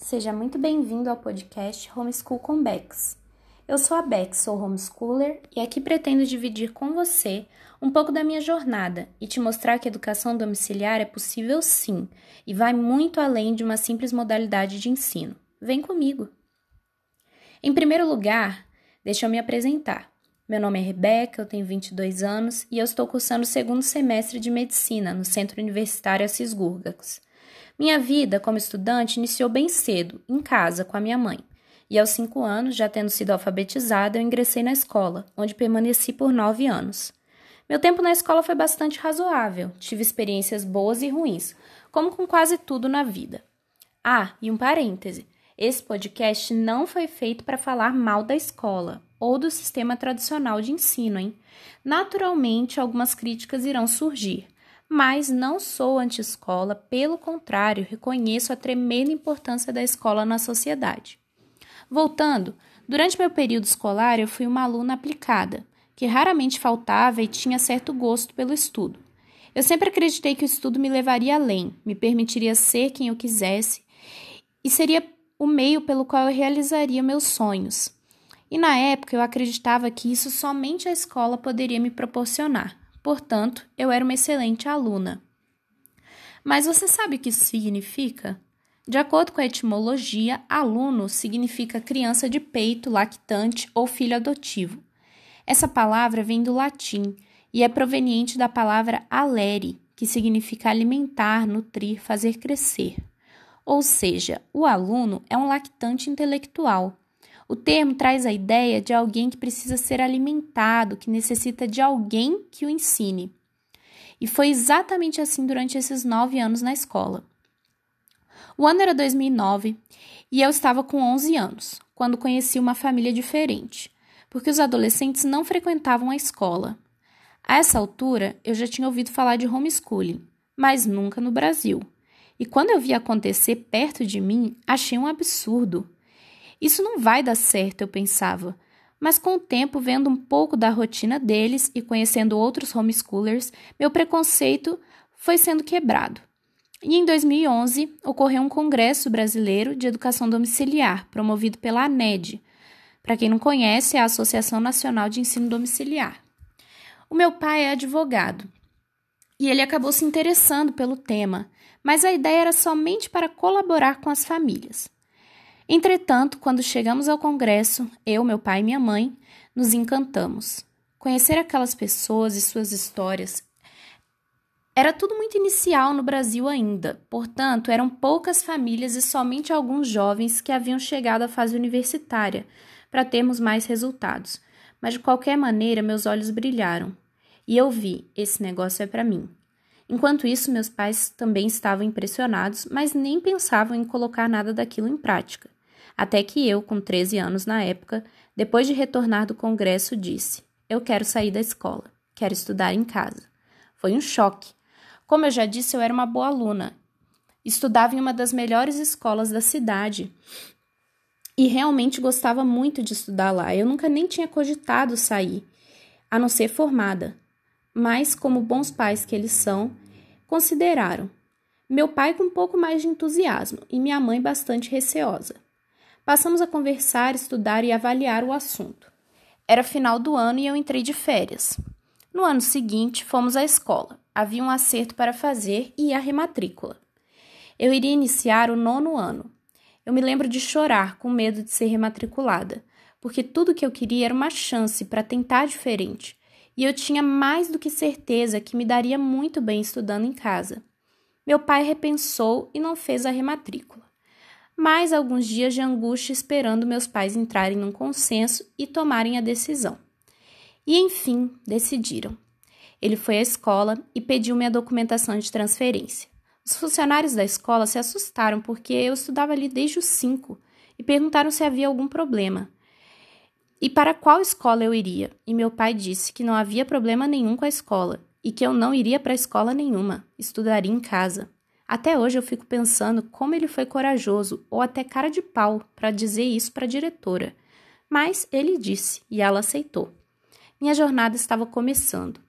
Seja muito bem-vindo ao podcast Homeschool com Bex. Eu sou a Bex, sou homeschooler e aqui pretendo dividir com você um pouco da minha jornada e te mostrar que a educação domiciliar é possível sim e vai muito além de uma simples modalidade de ensino. Vem comigo! Em primeiro lugar, deixa eu me apresentar. Meu nome é Rebeca, eu tenho 22 anos e eu estou cursando o segundo semestre de medicina no Centro Universitário Assis. Minha vida como estudante iniciou bem cedo, em casa, com a minha mãe. E aos cinco anos, já tendo sido alfabetizada, eu ingressei na escola, onde permaneci por nove anos. Meu tempo na escola foi bastante razoável, tive experiências boas e ruins, como com quase tudo na vida. Ah, e um parêntese: esse podcast não foi feito para falar mal da escola ou do sistema tradicional de ensino, hein? Naturalmente, algumas críticas irão surgir mas não sou anti-escola, pelo contrário, reconheço a tremenda importância da escola na sociedade. Voltando, durante meu período escolar eu fui uma aluna aplicada, que raramente faltava e tinha certo gosto pelo estudo. Eu sempre acreditei que o estudo me levaria além, me permitiria ser quem eu quisesse e seria o meio pelo qual eu realizaria meus sonhos. E na época eu acreditava que isso somente a escola poderia me proporcionar. Portanto, eu era uma excelente aluna. Mas você sabe o que isso significa? De acordo com a etimologia, aluno significa criança de peito, lactante ou filho adotivo. Essa palavra vem do latim e é proveniente da palavra alere, que significa alimentar, nutrir, fazer crescer. Ou seja, o aluno é um lactante intelectual. O termo traz a ideia de alguém que precisa ser alimentado, que necessita de alguém que o ensine. E foi exatamente assim durante esses nove anos na escola. O ano era 2009 e eu estava com 11 anos, quando conheci uma família diferente, porque os adolescentes não frequentavam a escola. A essa altura, eu já tinha ouvido falar de homeschooling, mas nunca no Brasil. E quando eu vi acontecer perto de mim, achei um absurdo. Isso não vai dar certo, eu pensava. Mas com o tempo, vendo um pouco da rotina deles e conhecendo outros homeschoolers, meu preconceito foi sendo quebrado. E em 2011 ocorreu um congresso brasileiro de educação domiciliar, promovido pela ANED. Para quem não conhece, é a Associação Nacional de Ensino Domiciliar. O meu pai é advogado e ele acabou se interessando pelo tema, mas a ideia era somente para colaborar com as famílias. Entretanto, quando chegamos ao congresso, eu, meu pai e minha mãe nos encantamos. Conhecer aquelas pessoas e suas histórias era tudo muito inicial no Brasil ainda, portanto, eram poucas famílias e somente alguns jovens que haviam chegado à fase universitária para termos mais resultados. Mas de qualquer maneira, meus olhos brilharam e eu vi: esse negócio é para mim. Enquanto isso, meus pais também estavam impressionados, mas nem pensavam em colocar nada daquilo em prática. Até que eu, com 13 anos na época, depois de retornar do congresso, disse: Eu quero sair da escola, quero estudar em casa. Foi um choque. Como eu já disse, eu era uma boa aluna. Estudava em uma das melhores escolas da cidade e realmente gostava muito de estudar lá. Eu nunca nem tinha cogitado sair, a não ser formada. Mas, como bons pais que eles são, consideraram. Meu pai com um pouco mais de entusiasmo e minha mãe bastante receosa. Passamos a conversar, estudar e avaliar o assunto. Era final do ano e eu entrei de férias. No ano seguinte, fomos à escola. Havia um acerto para fazer e a rematrícula. Eu iria iniciar o nono ano. Eu me lembro de chorar com medo de ser rematriculada, porque tudo que eu queria era uma chance para tentar diferente, e eu tinha mais do que certeza que me daria muito bem estudando em casa. Meu pai repensou e não fez a rematrícula mais alguns dias de angústia esperando meus pais entrarem num consenso e tomarem a decisão. E enfim, decidiram. Ele foi à escola e pediu minha documentação de transferência. Os funcionários da escola se assustaram porque eu estudava ali desde os cinco e perguntaram se havia algum problema. E para qual escola eu iria? E meu pai disse que não havia problema nenhum com a escola e que eu não iria para escola nenhuma, estudaria em casa. Até hoje eu fico pensando como ele foi corajoso ou até cara de pau para dizer isso para a diretora. Mas ele disse e ela aceitou. Minha jornada estava começando.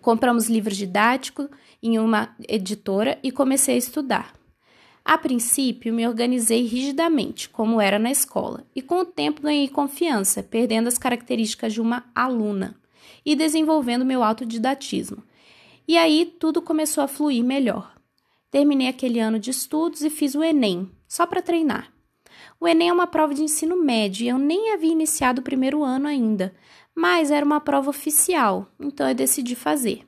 Compramos livros didáticos em uma editora e comecei a estudar. A princípio, me organizei rigidamente, como era na escola, e com o tempo ganhei confiança, perdendo as características de uma aluna e desenvolvendo meu autodidatismo. E aí tudo começou a fluir melhor. Terminei aquele ano de estudos e fiz o Enem, só para treinar. O Enem é uma prova de ensino médio e eu nem havia iniciado o primeiro ano ainda, mas era uma prova oficial, então eu decidi fazer.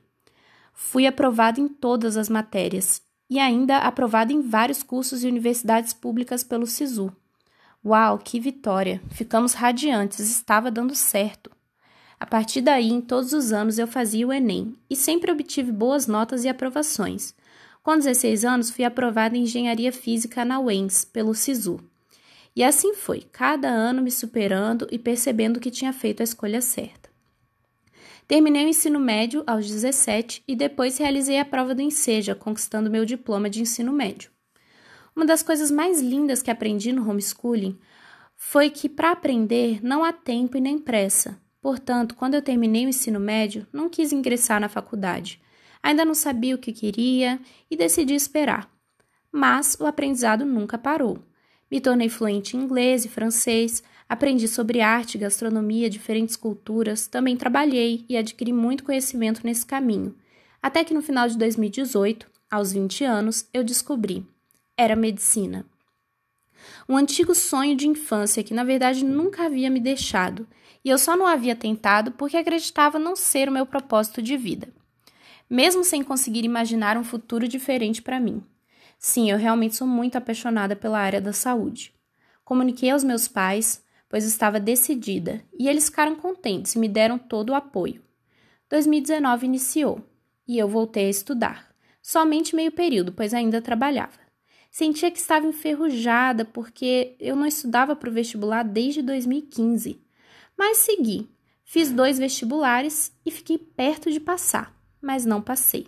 Fui aprovado em todas as matérias e ainda aprovado em vários cursos e universidades públicas pelo SISU. Uau, que vitória! Ficamos radiantes, estava dando certo. A partir daí, em todos os anos eu fazia o Enem e sempre obtive boas notas e aprovações. Com 16 anos, fui aprovada em Engenharia Física na UENS, pelo SISU. E assim foi, cada ano me superando e percebendo que tinha feito a escolha certa. Terminei o ensino médio aos 17 e depois realizei a prova do Enseja, conquistando meu diploma de ensino médio. Uma das coisas mais lindas que aprendi no homeschooling foi que para aprender não há tempo e nem pressa. Portanto, quando eu terminei o ensino médio, não quis ingressar na faculdade. Ainda não sabia o que queria e decidi esperar. Mas o aprendizado nunca parou. Me tornei fluente em inglês e francês, Aprendi sobre arte, gastronomia, diferentes culturas, também trabalhei e adquiri muito conhecimento nesse caminho. Até que no final de 2018, aos 20 anos, eu descobri: era medicina. Um antigo sonho de infância que na verdade nunca havia me deixado, e eu só não havia tentado porque acreditava não ser o meu propósito de vida. Mesmo sem conseguir imaginar um futuro diferente para mim. Sim, eu realmente sou muito apaixonada pela área da saúde. Comuniquei aos meus pais, pois estava decidida, e eles ficaram contentes e me deram todo o apoio. 2019 iniciou e eu voltei a estudar, somente meio período, pois ainda trabalhava. Sentia que estava enferrujada porque eu não estudava para o vestibular desde 2015. Mas segui. Fiz dois vestibulares e fiquei perto de passar, mas não passei.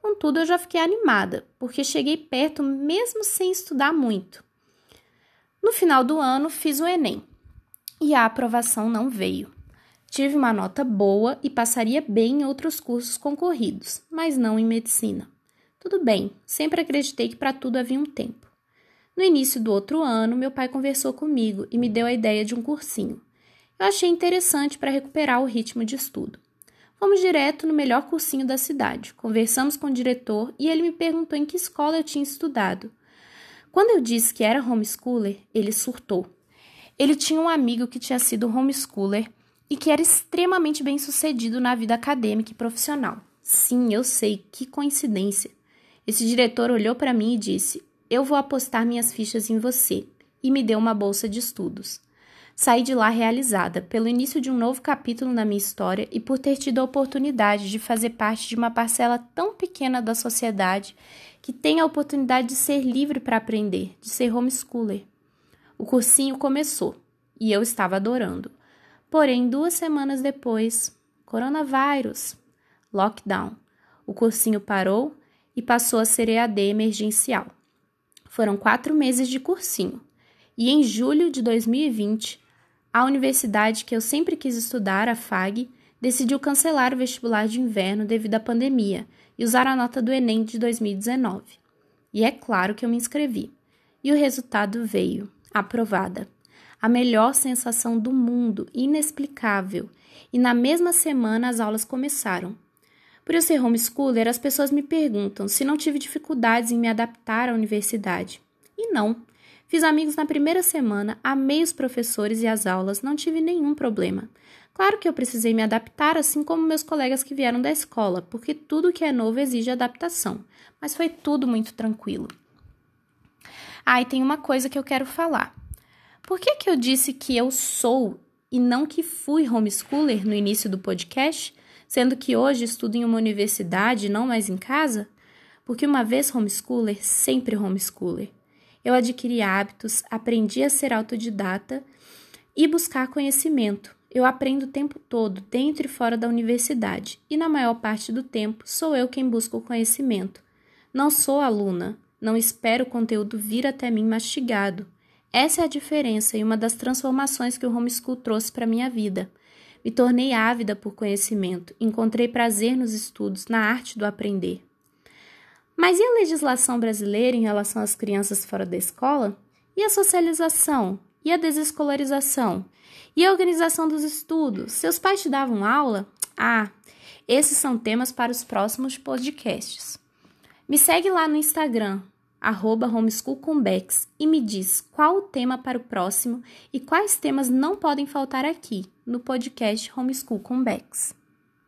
Contudo, eu já fiquei animada, porque cheguei perto mesmo sem estudar muito. No final do ano, fiz o Enem e a aprovação não veio. Tive uma nota boa e passaria bem em outros cursos concorridos, mas não em medicina. Tudo bem, sempre acreditei que para tudo havia um tempo. No início do outro ano, meu pai conversou comigo e me deu a ideia de um cursinho. Eu achei interessante para recuperar o ritmo de estudo. Fomos direto no melhor cursinho da cidade. Conversamos com o diretor e ele me perguntou em que escola eu tinha estudado. Quando eu disse que era homeschooler, ele surtou. Ele tinha um amigo que tinha sido homeschooler e que era extremamente bem sucedido na vida acadêmica e profissional. Sim, eu sei, que coincidência. Esse diretor olhou para mim e disse: Eu vou apostar minhas fichas em você, e me deu uma bolsa de estudos. Saí de lá realizada pelo início de um novo capítulo na minha história e por ter tido a oportunidade de fazer parte de uma parcela tão pequena da sociedade que tem a oportunidade de ser livre para aprender, de ser homeschooler. O cursinho começou e eu estava adorando. Porém, duas semanas depois, coronavírus, lockdown. O cursinho parou e passou a ser EAD emergencial. Foram quatro meses de cursinho. E em julho de 2020, a universidade que eu sempre quis estudar, a FAG, decidiu cancelar o vestibular de inverno devido à pandemia e usar a nota do Enem de 2019. E é claro que eu me inscrevi. E o resultado veio aprovada. A melhor sensação do mundo, inexplicável. E na mesma semana as aulas começaram. Por eu ser homeschooler, as pessoas me perguntam se não tive dificuldades em me adaptar à universidade. E não. Fiz amigos na primeira semana, amei os professores e as aulas, não tive nenhum problema. Claro que eu precisei me adaptar, assim como meus colegas que vieram da escola, porque tudo que é novo exige adaptação, mas foi tudo muito tranquilo. Ah, e tem uma coisa que eu quero falar. Por que, que eu disse que eu sou e não que fui homeschooler no início do podcast, sendo que hoje estudo em uma universidade e não mais em casa? Porque uma vez homeschooler, sempre homeschooler. Eu adquiri hábitos, aprendi a ser autodidata e buscar conhecimento. Eu aprendo o tempo todo, dentro e fora da universidade, e na maior parte do tempo sou eu quem busca o conhecimento. Não sou aluna, não espero o conteúdo vir até mim mastigado. Essa é a diferença e uma das transformações que o homeschool trouxe para minha vida. Me tornei ávida por conhecimento, encontrei prazer nos estudos, na arte do aprender. Mas e a legislação brasileira em relação às crianças fora da escola? E a socialização? E a desescolarização? E a organização dos estudos? Seus pais te davam aula? Ah, esses são temas para os próximos podcasts. Me segue lá no Instagram, arroba homeschoolcombex, e me diz qual o tema para o próximo e quais temas não podem faltar aqui no podcast Homeschool Combex.